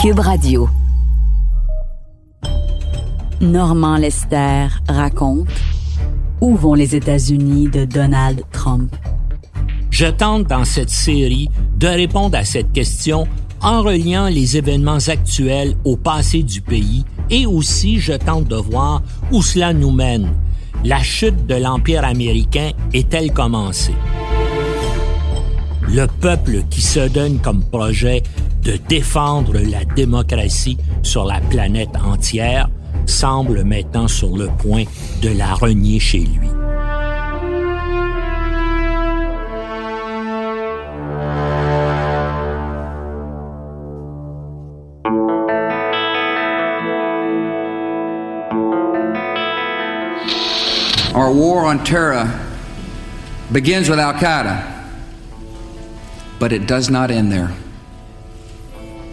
Cube Radio. Normand Lester raconte Où vont les États-Unis de Donald Trump? Je tente dans cette série de répondre à cette question en reliant les événements actuels au passé du pays et aussi je tente de voir où cela nous mène. La chute de l'Empire américain est-elle commencée? Le peuple qui se donne comme projet de défendre la démocratie sur la planète entière semble maintenant sur le point de la renier chez lui. Our war on terror begins with Al Qaeda, but it does not end there.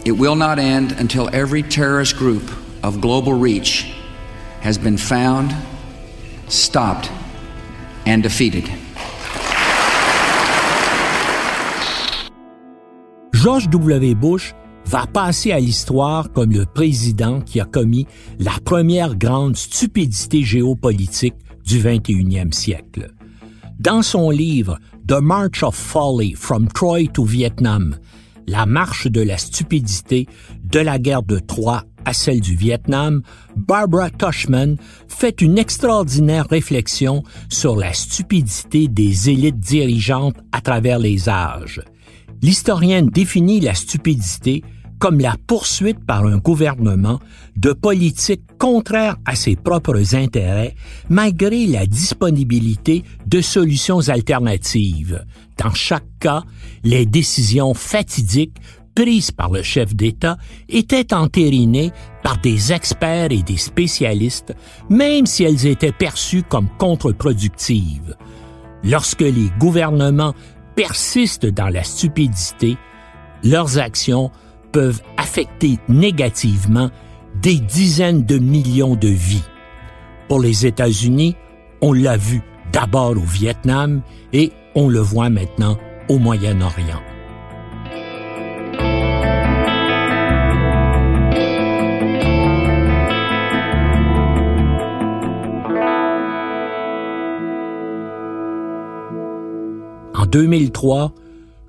It will not end until every terrorist group of global reach has been found, stopped, and defeated. George W. Bush va passer à l'histoire comme le président qui a commis la première grande stupidité géopolitique du 21e siècle. Dans son livre The March of Folly from Troy to Vietnam, la marche de la stupidité de la guerre de Troie à celle du Vietnam, Barbara Tushman fait une extraordinaire réflexion sur la stupidité des élites dirigeantes à travers les âges. L'historienne définit la stupidité comme la poursuite par un gouvernement de politiques contraires à ses propres intérêts, malgré la disponibilité de solutions alternatives. Dans chaque cas, les décisions fatidiques prises par le chef d'État étaient entérinées par des experts et des spécialistes, même si elles étaient perçues comme contre-productives. Lorsque les gouvernements persistent dans la stupidité, leurs actions peuvent affecter négativement des dizaines de millions de vies. Pour les États-Unis, on l'a vu d'abord au Vietnam et on le voit maintenant au Moyen-Orient. En 2003,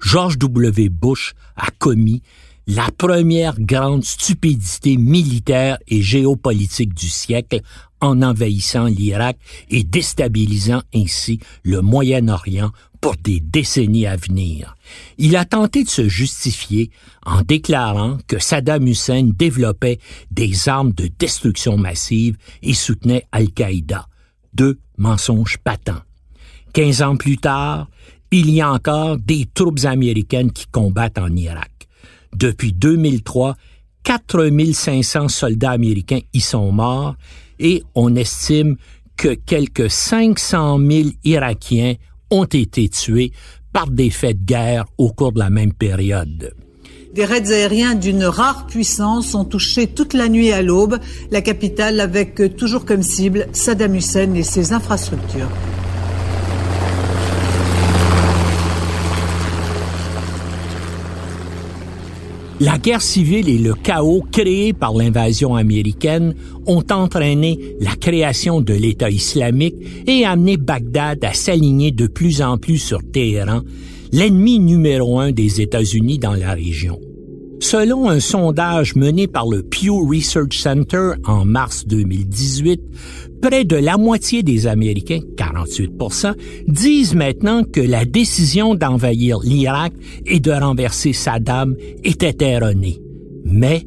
George W. Bush a commis la première grande stupidité militaire et géopolitique du siècle en envahissant l'Irak et déstabilisant ainsi le Moyen-Orient pour des décennies à venir. Il a tenté de se justifier en déclarant que Saddam Hussein développait des armes de destruction massive et soutenait Al-Qaïda. Deux mensonges patents. Quinze ans plus tard, il y a encore des troupes américaines qui combattent en Irak. Depuis 2003, 4500 soldats américains y sont morts et on estime que quelques 500 000 Irakiens ont été tués par des faits de guerre au cours de la même période. Des raids aériens d'une rare puissance ont touché toute la nuit à l'aube la capitale avec toujours comme cible Saddam Hussein et ses infrastructures. La guerre civile et le chaos créés par l'invasion américaine ont entraîné la création de l'État islamique et amené Bagdad à s'aligner de plus en plus sur Téhéran, l'ennemi numéro un des États-Unis dans la région. Selon un sondage mené par le Pew Research Center en mars 2018, près de la moitié des Américains, 48 disent maintenant que la décision d'envahir l'Irak et de renverser Saddam était erronée. Mais,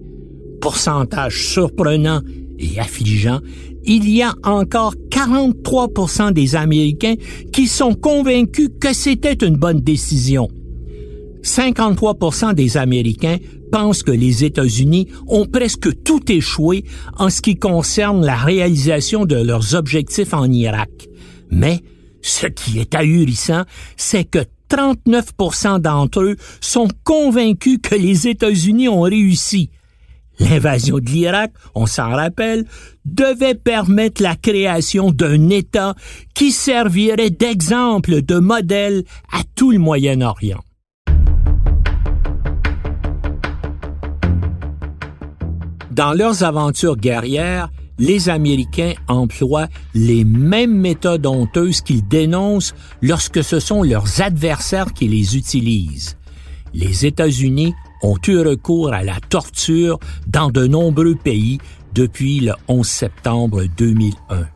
pourcentage surprenant et affligeant, il y a encore 43% des Américains qui sont convaincus que c'était une bonne décision. 53% des Américains pensent que les États-Unis ont presque tout échoué en ce qui concerne la réalisation de leurs objectifs en Irak. Mais ce qui est ahurissant, c'est que 39 d'entre eux sont convaincus que les États-Unis ont réussi. L'invasion de l'Irak, on s'en rappelle, devait permettre la création d'un État qui servirait d'exemple, de modèle à tout le Moyen-Orient. Dans leurs aventures guerrières, les Américains emploient les mêmes méthodes honteuses qu'ils dénoncent lorsque ce sont leurs adversaires qui les utilisent. Les États-Unis ont eu recours à la torture dans de nombreux pays depuis le 11 septembre 2001.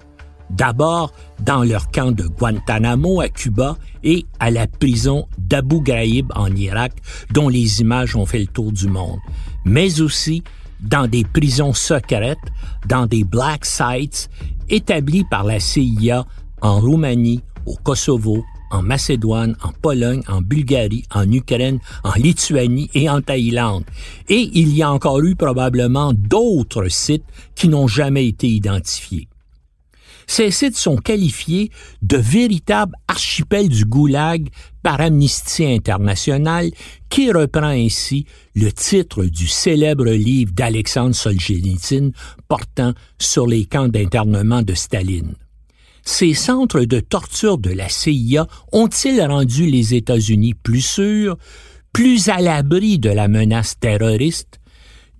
D'abord dans leur camp de Guantanamo à Cuba et à la prison d'Abu Ghraib en Irak, dont les images ont fait le tour du monde, mais aussi dans des prisons secrètes, dans des black sites établis par la CIA en Roumanie, au Kosovo, en Macédoine, en Pologne, en Bulgarie, en Ukraine, en Lituanie et en Thaïlande. Et il y a encore eu probablement d'autres sites qui n'ont jamais été identifiés. Ces sites sont qualifiés de véritables archipels du goulag par Amnesty International, qui reprend ainsi le titre du célèbre livre d'Alexandre Solzhenitsyn portant sur les camps d'internement de Staline. Ces centres de torture de la CIA ont-ils rendu les États-Unis plus sûrs, plus à l'abri de la menace terroriste?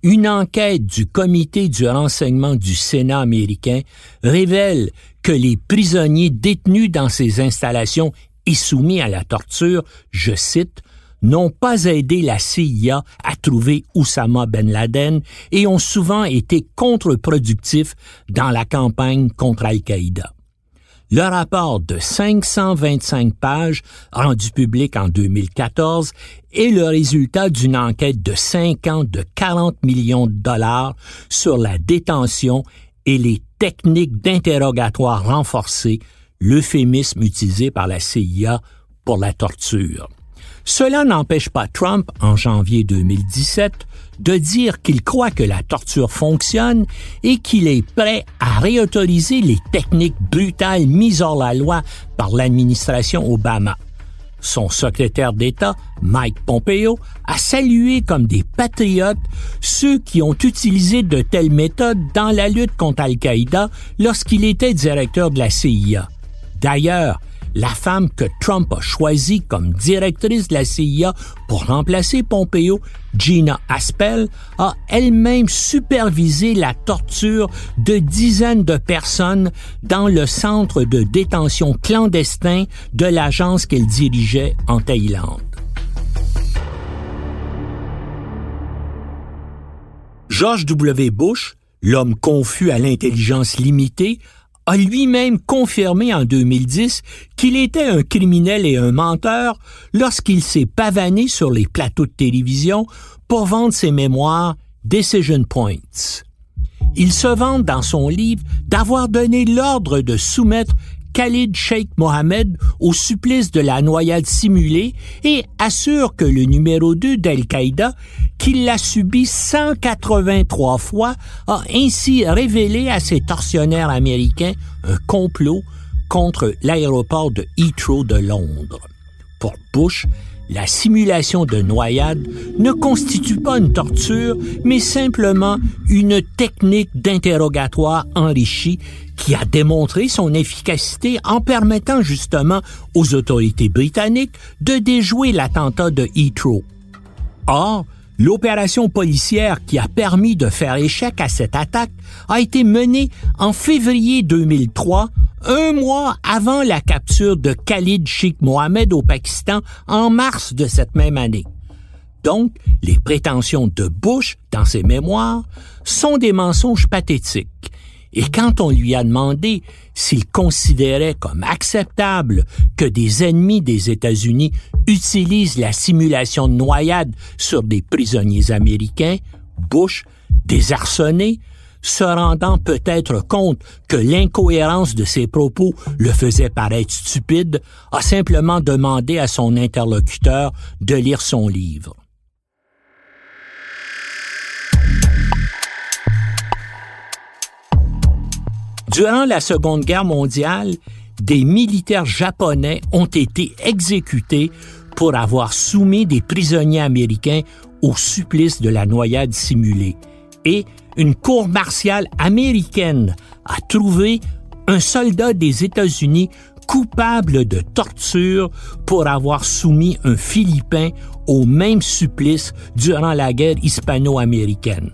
Une enquête du comité du renseignement du Sénat américain révèle que les prisonniers détenus dans ces installations et soumis à la torture, je cite, n'ont pas aidé la CIA à trouver Oussama Ben Laden et ont souvent été contre-productifs dans la campagne contre Al-Qaïda. Le rapport de 525 pages rendu public en 2014 est le résultat d'une enquête de 5 ans de 40 millions de dollars sur la détention et les techniques d'interrogatoire renforcées, l'euphémisme utilisé par la CIA pour la torture. Cela n'empêche pas Trump, en janvier 2017, de dire qu'il croit que la torture fonctionne et qu'il est prêt à réautoriser les techniques brutales mises hors la loi par l'administration Obama. Son secrétaire d'État, Mike Pompeo, a salué comme des patriotes ceux qui ont utilisé de telles méthodes dans la lutte contre Al-Qaïda lorsqu'il était directeur de la CIA. D'ailleurs, la femme que Trump a choisie comme directrice de la CIA pour remplacer Pompeo, Gina Aspel, a elle-même supervisé la torture de dizaines de personnes dans le centre de détention clandestin de l'agence qu'elle dirigeait en Thaïlande. George W. Bush, l'homme confus à l'intelligence limitée, a lui-même confirmé en 2010 qu'il était un criminel et un menteur lorsqu'il s'est pavané sur les plateaux de télévision pour vendre ses mémoires Decision Points. Il se vante dans son livre d'avoir donné l'ordre de soumettre Khalid Sheikh Mohammed au supplice de la noyade simulée et assure que le numéro 2 d'Al-Qaïda, qui l'a subi 183 fois, a ainsi révélé à ses tortionnaires américains un complot contre l'aéroport de Heathrow de Londres. Pour Bush, la simulation de noyade ne constitue pas une torture, mais simplement une technique d'interrogatoire enrichie qui a démontré son efficacité en permettant justement aux autorités britanniques de déjouer l'attentat de Heathrow. Or, L'opération policière qui a permis de faire échec à cette attaque a été menée en février 2003, un mois avant la capture de Khalid Sheikh Mohammed au Pakistan en mars de cette même année. Donc, les prétentions de Bush dans ses mémoires sont des mensonges pathétiques et quand on lui a demandé s'il considérait comme acceptable que des ennemis des États-Unis utilisent la simulation de noyade sur des prisonniers américains, Bush, désarçonné, se rendant peut-être compte que l'incohérence de ses propos le faisait paraître stupide, a simplement demandé à son interlocuteur de lire son livre. Durant la Seconde Guerre mondiale, des militaires japonais ont été exécutés pour avoir soumis des prisonniers américains au supplice de la noyade simulée. Et une cour martiale américaine a trouvé un soldat des États-Unis coupable de torture pour avoir soumis un Philippin au même supplice durant la guerre hispano-américaine.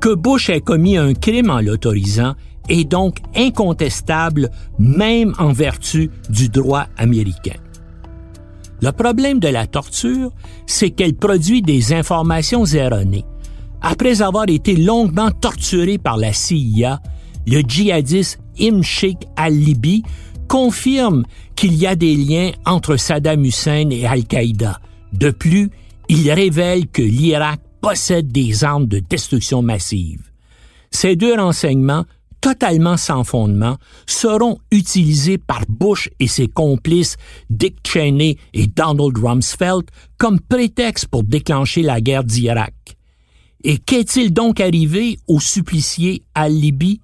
Que Bush ait commis un crime en l'autorisant est donc incontestable même en vertu du droit américain. Le problème de la torture, c'est qu'elle produit des informations erronées. Après avoir été longuement torturé par la CIA, le djihadiste Im Sheikh al-Libi confirme qu'il y a des liens entre Saddam Hussein et Al-Qaïda. De plus, il révèle que l'Irak possède des armes de destruction massive. Ces deux renseignements totalement sans fondement seront utilisés par Bush et ses complices Dick Cheney et Donald Rumsfeld comme prétexte pour déclencher la guerre d'Irak. Et qu'est-il donc arrivé au supplicié al-Libi?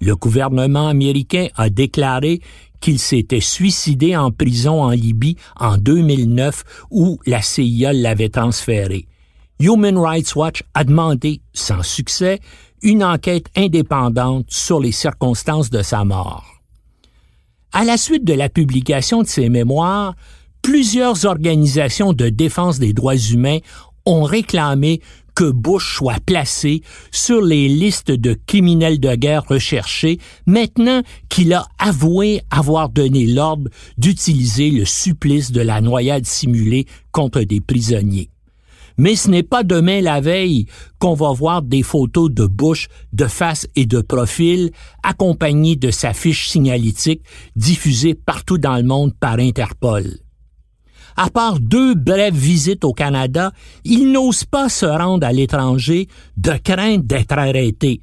Le gouvernement américain a déclaré qu'il s'était suicidé en prison en Libye en 2009 où la CIA l'avait transféré. Human Rights Watch a demandé, sans succès, une enquête indépendante sur les circonstances de sa mort. À la suite de la publication de ses mémoires, plusieurs organisations de défense des droits humains ont réclamé que Bush soit placé sur les listes de criminels de guerre recherchés maintenant qu'il a avoué avoir donné l'ordre d'utiliser le supplice de la noyade simulée contre des prisonniers. Mais ce n'est pas demain la veille qu'on va voir des photos de Bush de face et de profil accompagnées de sa fiche signalétique diffusée partout dans le monde par Interpol. À part deux brèves visites au Canada, il n'ose pas se rendre à l'étranger de crainte d'être arrêté.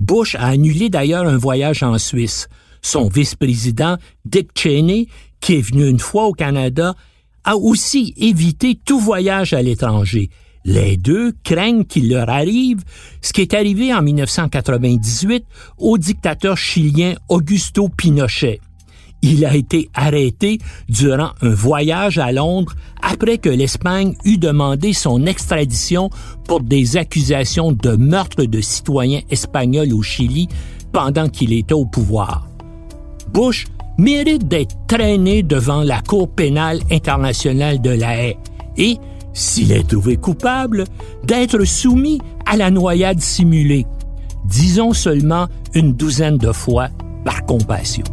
Bush a annulé d'ailleurs un voyage en Suisse. Son vice-président, Dick Cheney, qui est venu une fois au Canada, a aussi évité tout voyage à l'étranger. Les deux craignent qu'il leur arrive ce qui est arrivé en 1998 au dictateur chilien Augusto Pinochet. Il a été arrêté durant un voyage à Londres après que l'Espagne eut demandé son extradition pour des accusations de meurtre de citoyens espagnols au Chili pendant qu'il était au pouvoir. Bush mérite d'être traîné devant la Cour pénale internationale de la haie et, s'il est trouvé coupable, d'être soumis à la noyade simulée, disons seulement une douzaine de fois par compassion.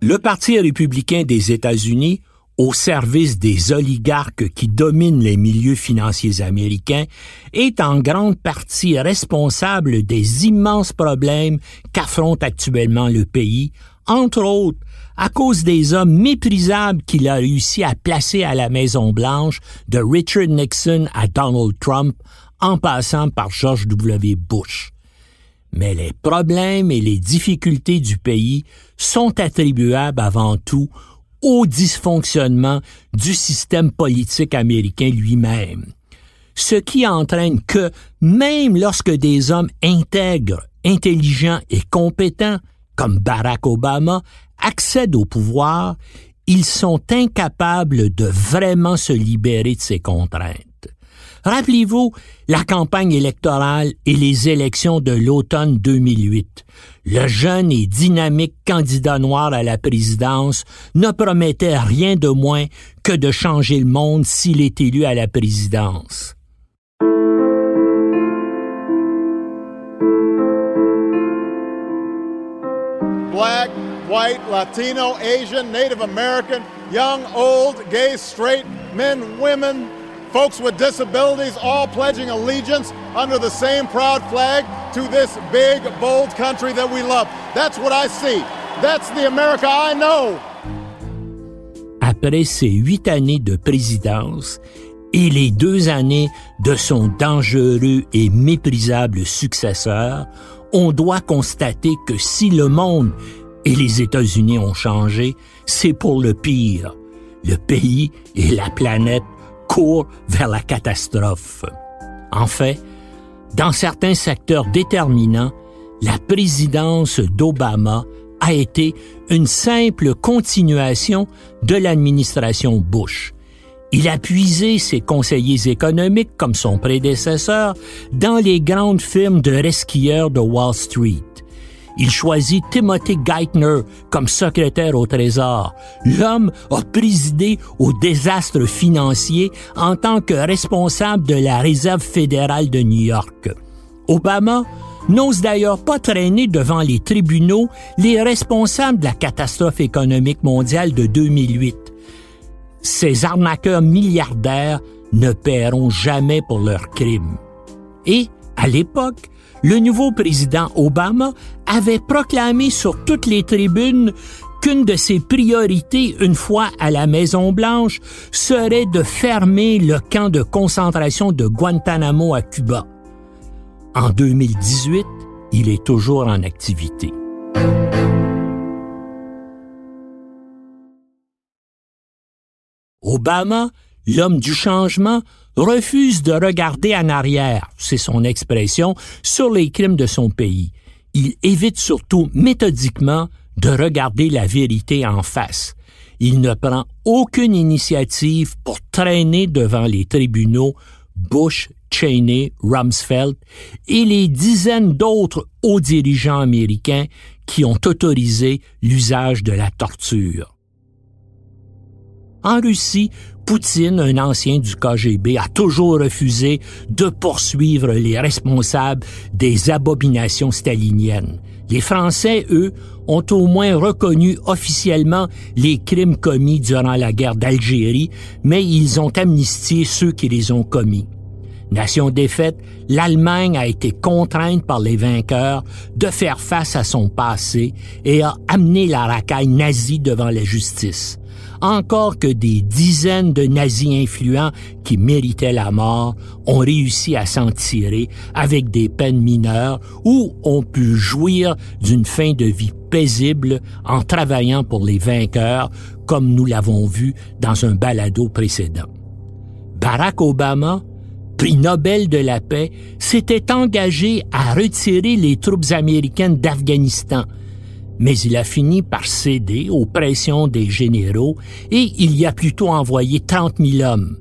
Le Parti républicain des États-Unis au service des oligarques qui dominent les milieux financiers américains est en grande partie responsable des immenses problèmes qu'affronte actuellement le pays, entre autres à cause des hommes méprisables qu'il a réussi à placer à la Maison-Blanche, de Richard Nixon à Donald Trump, en passant par George W. Bush. Mais les problèmes et les difficultés du pays sont attribuables avant tout au dysfonctionnement du système politique américain lui-même. Ce qui entraîne que, même lorsque des hommes intègres, intelligents et compétents, comme Barack Obama, accèdent au pouvoir, ils sont incapables de vraiment se libérer de ces contraintes. Rappelez-vous la campagne électorale et les élections de l'automne 2008. Le jeune et dynamique candidat noir à la présidence ne promettait rien de moins que de changer le monde s'il est élu à la présidence. Black, white, Latino, Asian, Native American, young, old, gay, straight, men, women, folks with disabilities all pledging allegiance under the same proud flag to this big, bold country that we love. That's what I see. That's the America I know. Après ses huit années de présidence et les deux années de son dangereux et méprisable successeur, on doit constater que si le monde et les États-Unis ont changé, c'est pour le pire. Le pays et la planète vers la catastrophe. En fait, dans certains secteurs déterminants, la présidence d'Obama a été une simple continuation de l'administration Bush. Il a puisé ses conseillers économiques, comme son prédécesseur, dans les grandes firmes de resquilleurs de Wall Street. Il choisit Timothy Geithner comme secrétaire au Trésor. L'homme a présidé au désastre financier en tant que responsable de la Réserve fédérale de New York. Obama n'ose d'ailleurs pas traîner devant les tribunaux les responsables de la catastrophe économique mondiale de 2008. Ces arnaqueurs milliardaires ne paieront jamais pour leurs crimes. Et, à l'époque, le nouveau président Obama avait proclamé sur toutes les tribunes qu'une de ses priorités, une fois à la Maison-Blanche, serait de fermer le camp de concentration de Guantanamo à Cuba. En 2018, il est toujours en activité. Obama, l'homme du changement, refuse de regarder en arrière, c'est son expression, sur les crimes de son pays. Il évite surtout méthodiquement de regarder la vérité en face. Il ne prend aucune initiative pour traîner devant les tribunaux Bush, Cheney, Rumsfeld et les dizaines d'autres hauts dirigeants américains qui ont autorisé l'usage de la torture. En Russie, Poutine, un ancien du KGB, a toujours refusé de poursuivre les responsables des abominations staliniennes. Les Français, eux, ont au moins reconnu officiellement les crimes commis durant la guerre d'Algérie, mais ils ont amnistié ceux qui les ont commis. Nation défaite, l'Allemagne a été contrainte par les vainqueurs de faire face à son passé et a amené la racaille nazie devant la justice encore que des dizaines de nazis influents qui méritaient la mort ont réussi à s'en tirer avec des peines mineures ou ont pu jouir d'une fin de vie paisible en travaillant pour les vainqueurs, comme nous l'avons vu dans un balado précédent. Barack Obama, prix Nobel de la paix, s'était engagé à retirer les troupes américaines d'Afghanistan, mais il a fini par céder aux pressions des généraux et il y a plutôt envoyé 30 000 hommes.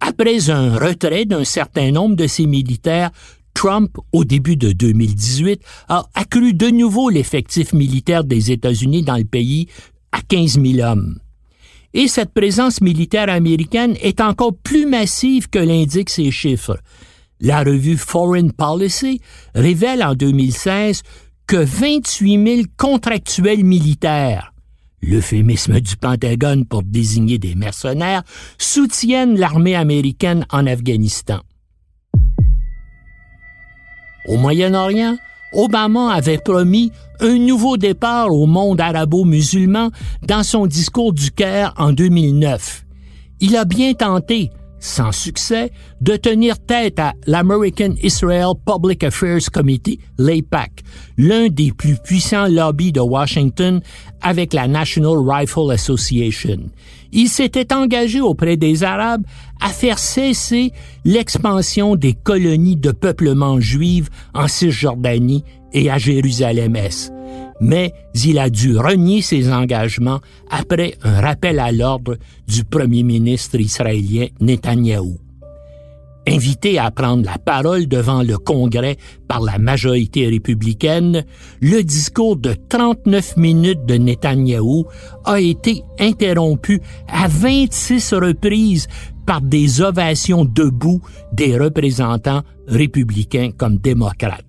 Après un retrait d'un certain nombre de ses militaires, Trump, au début de 2018, a accru de nouveau l'effectif militaire des États-Unis dans le pays à 15 000 hommes. Et cette présence militaire américaine est encore plus massive que l'indiquent ces chiffres. La revue Foreign Policy révèle en 2016 que 28 000 contractuels militaires, l'euphémisme du Pentagone pour désigner des mercenaires, soutiennent l'armée américaine en Afghanistan. Au Moyen-Orient, Obama avait promis un nouveau départ au monde arabo-musulman dans son discours du Caire en 2009. Il a bien tenté, sans succès, de tenir tête à l'American Israel Public Affairs Committee, l'APAC, l'un des plus puissants lobbies de Washington avec la National Rifle Association. Il s'était engagé auprès des Arabes à faire cesser l'expansion des colonies de peuplement juives en Cisjordanie et à Jérusalem-Est mais il a dû renier ses engagements après un rappel à l'ordre du premier ministre israélien Netanyahou. Invité à prendre la parole devant le Congrès par la majorité républicaine, le discours de 39 minutes de Netanyahou a été interrompu à 26 reprises par des ovations debout des représentants républicains comme démocrates.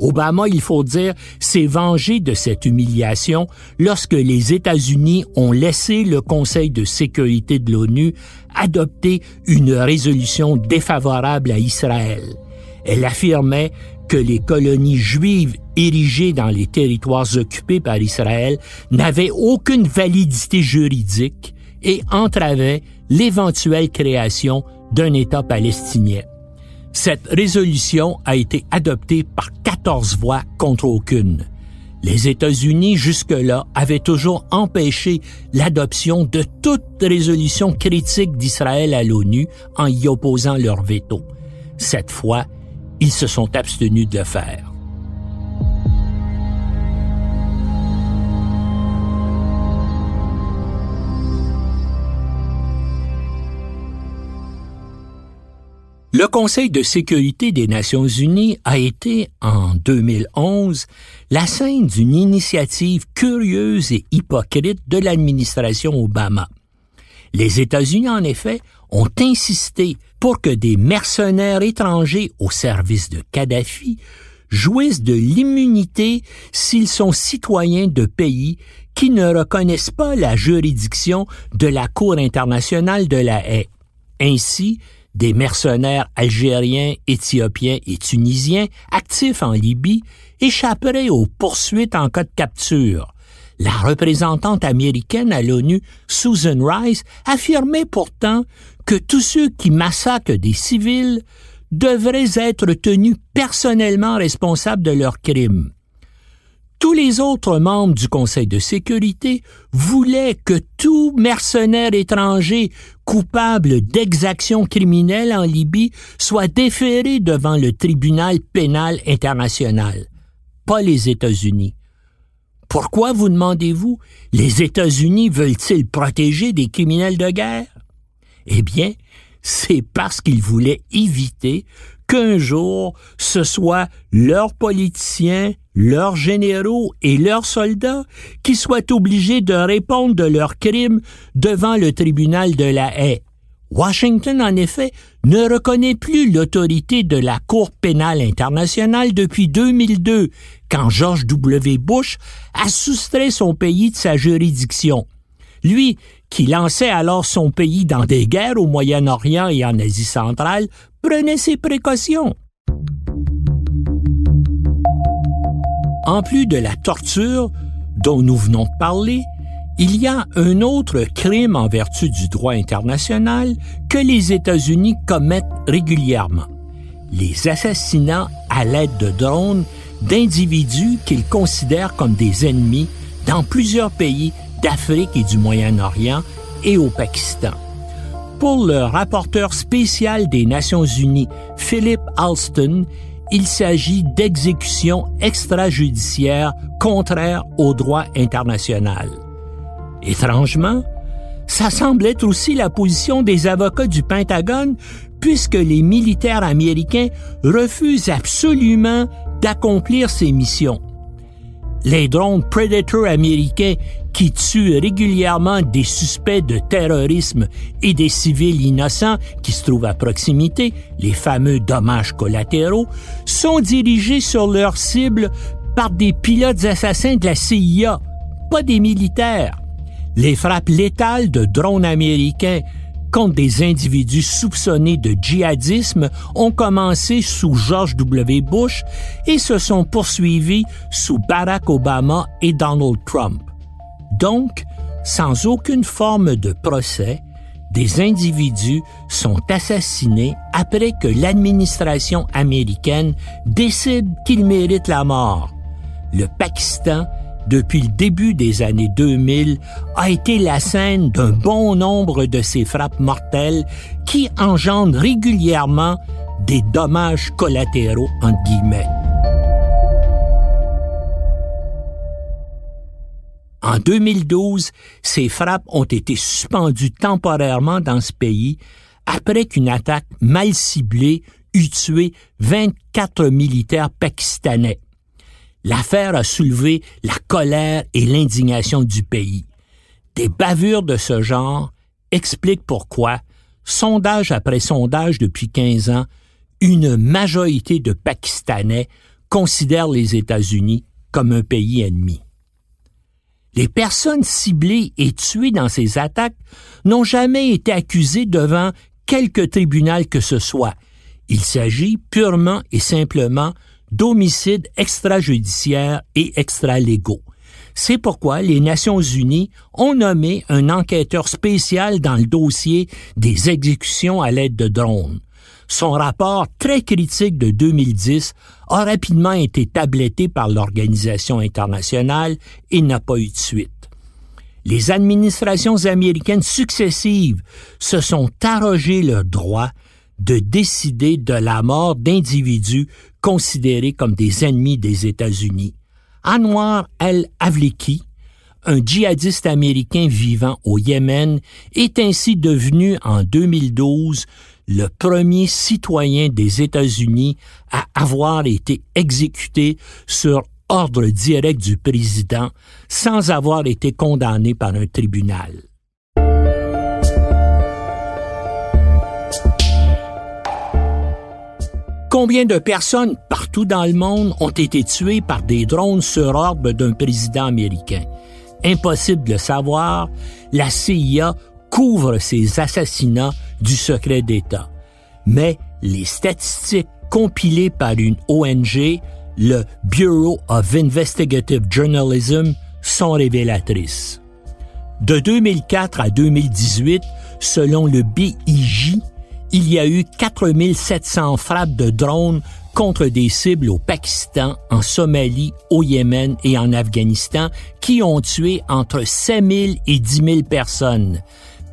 Obama, il faut dire, s'est vengé de cette humiliation lorsque les États-Unis ont laissé le Conseil de sécurité de l'ONU adopter une résolution défavorable à Israël. Elle affirmait que les colonies juives érigées dans les territoires occupés par Israël n'avaient aucune validité juridique et entravaient l'éventuelle création d'un État palestinien. Cette résolution a été adoptée par 14 voix contre aucune. Les États-Unis, jusque-là, avaient toujours empêché l'adoption de toute résolution critique d'Israël à l'ONU en y opposant leur veto. Cette fois, ils se sont abstenus de le faire. Le Conseil de sécurité des Nations unies a été, en 2011, la scène d'une initiative curieuse et hypocrite de l'administration Obama. Les États-Unis, en effet, ont insisté pour que des mercenaires étrangers au service de Kadhafi jouissent de l'immunité s'ils sont citoyens de pays qui ne reconnaissent pas la juridiction de la Cour internationale de la haie. Ainsi, des mercenaires algériens, éthiopiens et tunisiens actifs en Libye échapperaient aux poursuites en cas de capture. La représentante américaine à l'ONU, Susan Rice, affirmait pourtant que tous ceux qui massacrent des civils devraient être tenus personnellement responsables de leurs crimes. Tous les autres membres du Conseil de sécurité voulaient que tout mercenaire étranger coupable d'exactions criminelles en Libye soit déféré devant le tribunal pénal international, pas les États-Unis. Pourquoi, vous demandez-vous, les États-Unis veulent-ils protéger des criminels de guerre? Eh bien, c'est parce qu'ils voulaient éviter qu'un jour ce soit leurs politiciens, leurs généraux et leurs soldats qui soient obligés de répondre de leurs crimes devant le tribunal de la haie. Washington, en effet, ne reconnaît plus l'autorité de la Cour pénale internationale depuis 2002, quand George W. Bush a soustrait son pays de sa juridiction. Lui, qui lançait alors son pays dans des guerres au Moyen-Orient et en Asie centrale, prenait ses précautions. En plus de la torture dont nous venons de parler, il y a un autre crime en vertu du droit international que les États-Unis commettent régulièrement. Les assassinats à l'aide de drones d'individus qu'ils considèrent comme des ennemis dans plusieurs pays d'Afrique et du Moyen-Orient et au Pakistan. Pour le rapporteur spécial des Nations Unies, Philip Alston, il s'agit d'exécutions extrajudiciaires contraires au droit international. Étrangement, ça semble être aussi la position des avocats du Pentagone puisque les militaires américains refusent absolument d'accomplir ces missions. Les drones Predator américains qui tuent régulièrement des suspects de terrorisme et des civils innocents qui se trouvent à proximité, les fameux dommages collatéraux, sont dirigés sur leur cible par des pilotes assassins de la CIA, pas des militaires. Les frappes létales de drones américains contre des individus soupçonnés de djihadisme ont commencé sous George W. Bush et se sont poursuivis sous Barack Obama et Donald Trump. Donc, sans aucune forme de procès, des individus sont assassinés après que l'administration américaine décide qu'ils méritent la mort. Le Pakistan, depuis le début des années 2000, a été la scène d'un bon nombre de ces frappes mortelles qui engendrent régulièrement des dommages collatéraux, entre guillemets. En 2012, ces frappes ont été suspendues temporairement dans ce pays après qu'une attaque mal ciblée eut tué 24 militaires pakistanais. L'affaire a soulevé la colère et l'indignation du pays. Des bavures de ce genre expliquent pourquoi, sondage après sondage depuis 15 ans, une majorité de Pakistanais considèrent les États-Unis comme un pays ennemi. Les personnes ciblées et tuées dans ces attaques n'ont jamais été accusées devant quelque tribunal que ce soit. Il s'agit purement et simplement d'homicides extrajudiciaires et extralégaux. C'est pourquoi les Nations unies ont nommé un enquêteur spécial dans le dossier des exécutions à l'aide de drones. Son rapport très critique de 2010 a rapidement été tabletté par l'organisation internationale et n'a pas eu de suite. Les administrations américaines successives se sont arrogées le droit de décider de la mort d'individus considérés comme des ennemis des États-Unis. Anwar el-Avliki, un djihadiste américain vivant au Yémen, est ainsi devenu en 2012 le premier citoyen des États-Unis à avoir été exécuté sur ordre direct du président sans avoir été condamné par un tribunal. Combien de personnes partout dans le monde ont été tuées par des drones sur ordre d'un président américain? Impossible de savoir, la CIA couvre ces assassinats du secret d'État. Mais les statistiques compilées par une ONG, le Bureau of Investigative Journalism, sont révélatrices. De 2004 à 2018, selon le BIJ, il y a eu 4700 frappes de drones contre des cibles au Pakistan, en Somalie, au Yémen et en Afghanistan qui ont tué entre 5000 et 10 000 personnes.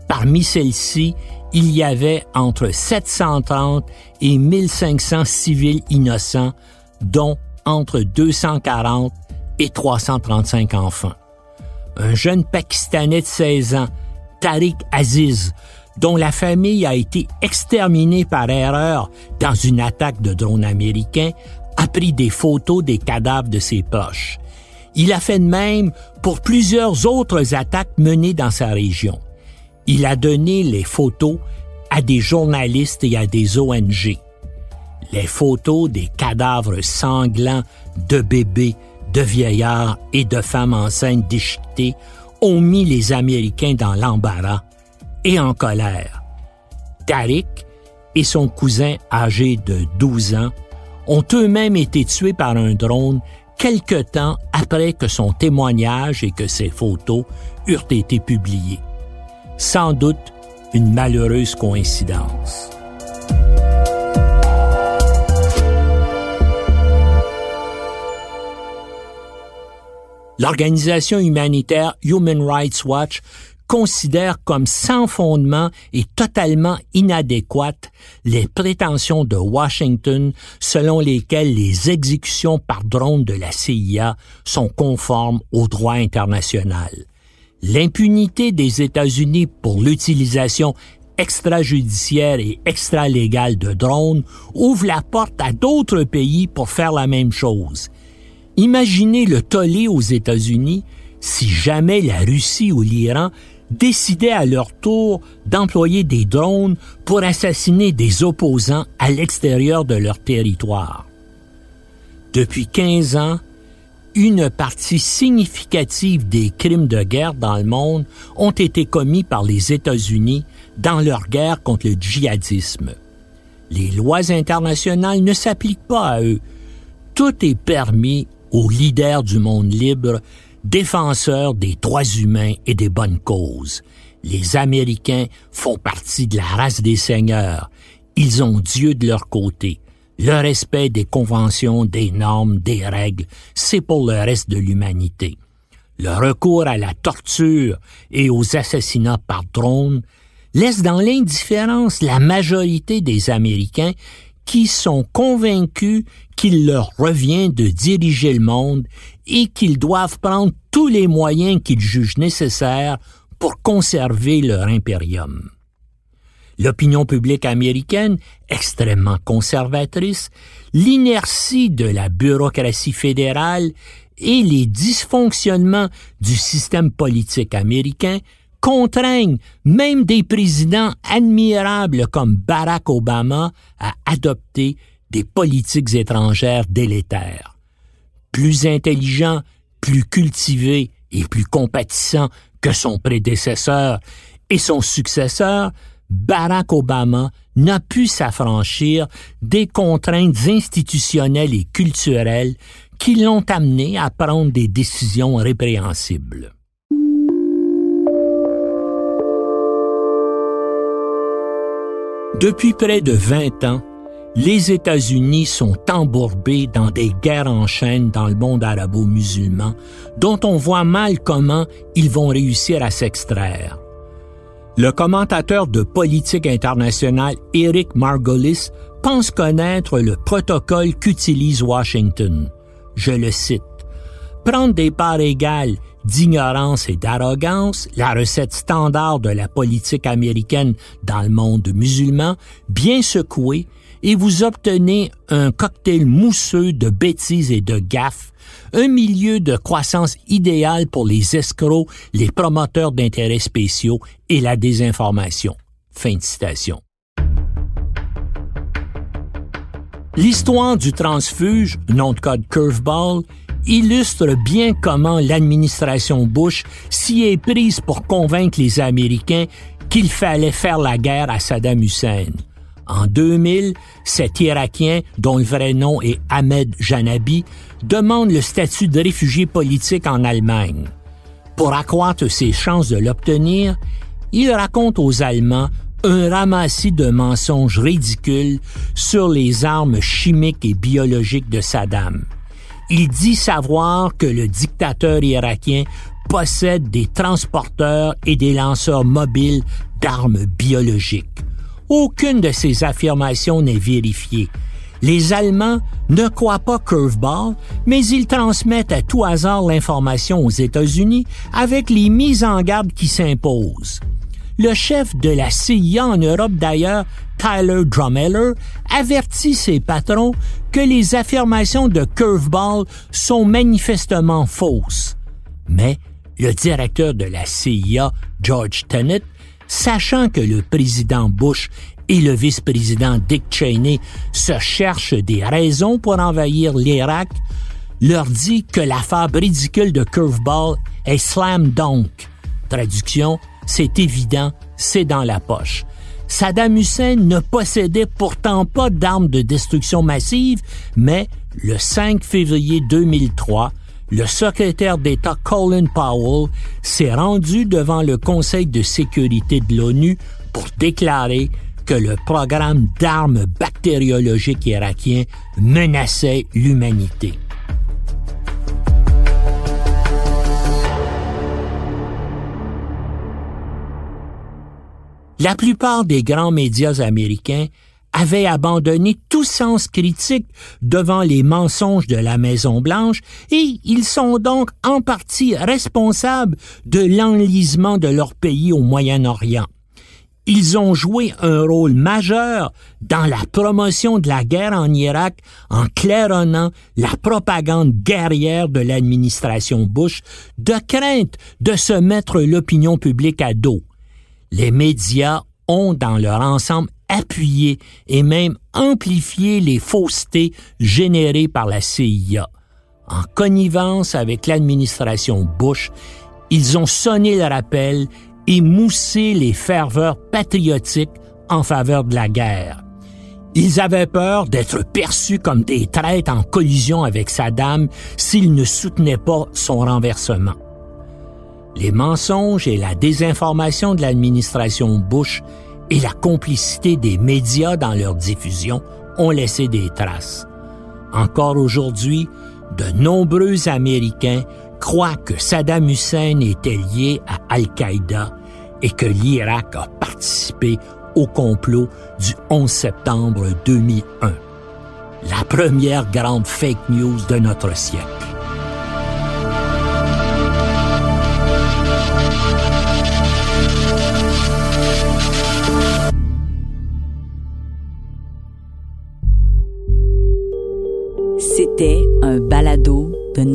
Parmi celles-ci, il y avait entre 730 et 1500 civils innocents, dont entre 240 et 335 enfants. Un jeune Pakistanais de 16 ans, Tariq Aziz, dont la famille a été exterminée par erreur dans une attaque de drone américain, a pris des photos des cadavres de ses proches. Il a fait de même pour plusieurs autres attaques menées dans sa région. Il a donné les photos à des journalistes et à des ONG. Les photos des cadavres sanglants de bébés, de vieillards et de femmes enceintes déchiquetées ont mis les Américains dans l'embarras et en colère. Tariq et son cousin âgé de 12 ans ont eux-mêmes été tués par un drone quelque temps après que son témoignage et que ses photos eurent été publiés. Sans doute une malheureuse coïncidence. L'organisation humanitaire Human Rights Watch considère comme sans fondement et totalement inadéquates les prétentions de Washington selon lesquelles les exécutions par drone de la CIA sont conformes au droit international. L'impunité des États-Unis pour l'utilisation extrajudiciaire et extralégale de drones ouvre la porte à d'autres pays pour faire la même chose. Imaginez le tollé aux États-Unis si jamais la Russie ou l'Iran décidaient à leur tour d'employer des drones pour assassiner des opposants à l'extérieur de leur territoire. Depuis 15 ans, une partie significative des crimes de guerre dans le monde ont été commis par les États-Unis dans leur guerre contre le djihadisme. Les lois internationales ne s'appliquent pas à eux. Tout est permis aux leaders du monde libre défenseurs des droits humains et des bonnes causes. Les Américains font partie de la race des seigneurs. Ils ont Dieu de leur côté. Le respect des conventions, des normes, des règles, c'est pour le reste de l'humanité. Le recours à la torture et aux assassinats par drone laisse dans l'indifférence la majorité des Américains qui sont convaincus qu'il leur revient de diriger le monde et qu'ils doivent prendre tous les moyens qu'ils jugent nécessaires pour conserver leur impérium. L'opinion publique américaine, extrêmement conservatrice, l'inertie de la bureaucratie fédérale et les dysfonctionnements du système politique américain contraignent même des présidents admirables comme Barack Obama à adopter des politiques étrangères délétères. Plus intelligent, plus cultivé et plus compatissant que son prédécesseur et son successeur, Barack Obama n'a pu s'affranchir des contraintes institutionnelles et culturelles qui l'ont amené à prendre des décisions répréhensibles. Depuis près de 20 ans, les États-Unis sont embourbés dans des guerres en chaîne dans le monde arabo-musulman, dont on voit mal comment ils vont réussir à s'extraire. Le commentateur de politique internationale Eric Margolis pense connaître le protocole qu'utilise Washington. Je le cite. prendre des parts égales d'ignorance et d'arrogance, la recette standard de la politique américaine dans le monde musulman, bien secouée, et vous obtenez un cocktail mousseux de bêtises et de gaffes, un milieu de croissance idéal pour les escrocs, les promoteurs d'intérêts spéciaux et la désinformation. Fin de citation. L'histoire du transfuge, nom de code Curveball, illustre bien comment l'administration Bush s'y est prise pour convaincre les Américains qu'il fallait faire la guerre à Saddam Hussein. En 2000, cet Irakien, dont le vrai nom est Ahmed Janabi, demande le statut de réfugié politique en Allemagne. Pour accroître ses chances de l'obtenir, il raconte aux Allemands un ramassis de mensonges ridicules sur les armes chimiques et biologiques de Saddam. Il dit savoir que le dictateur irakien possède des transporteurs et des lanceurs mobiles d'armes biologiques. Aucune de ces affirmations n'est vérifiée. Les Allemands ne croient pas Curveball, mais ils transmettent à tout hasard l'information aux États-Unis avec les mises en garde qui s'imposent. Le chef de la CIA en Europe d'ailleurs, Tyler Drummeller, avertit ses patrons que les affirmations de Curveball sont manifestement fausses. Mais le directeur de la CIA, George Tenet, sachant que le président Bush et le vice-président Dick Cheney se cherchent des raisons pour envahir l'Irak, leur dit que l'affaire ridicule de Curveball est slam dunk. Traduction, c'est évident, c'est dans la poche. Saddam Hussein ne possédait pourtant pas d'armes de destruction massive, mais le 5 février 2003, le secrétaire d'État Colin Powell s'est rendu devant le Conseil de sécurité de l'ONU pour déclarer que le programme d'armes bactériologiques irakien menaçait l'humanité. La plupart des grands médias américains avaient abandonné tout sens critique devant les mensonges de la Maison-Blanche et ils sont donc en partie responsables de l'enlisement de leur pays au Moyen-Orient. Ils ont joué un rôle majeur dans la promotion de la guerre en Irak en claironnant la propagande guerrière de l'administration Bush de crainte de se mettre l'opinion publique à dos les médias ont dans leur ensemble appuyé et même amplifié les faussetés générées par la CIA. En connivence avec l'administration Bush, ils ont sonné le rappel et moussé les ferveurs patriotiques en faveur de la guerre. Ils avaient peur d'être perçus comme des traîtres en collision avec Saddam s'ils ne soutenaient pas son renversement. Les mensonges et la désinformation de l'administration Bush et la complicité des médias dans leur diffusion ont laissé des traces. Encore aujourd'hui, de nombreux Américains croient que Saddam Hussein était lié à Al-Qaïda et que l'Irak a participé au complot du 11 septembre 2001. La première grande fake news de notre siècle.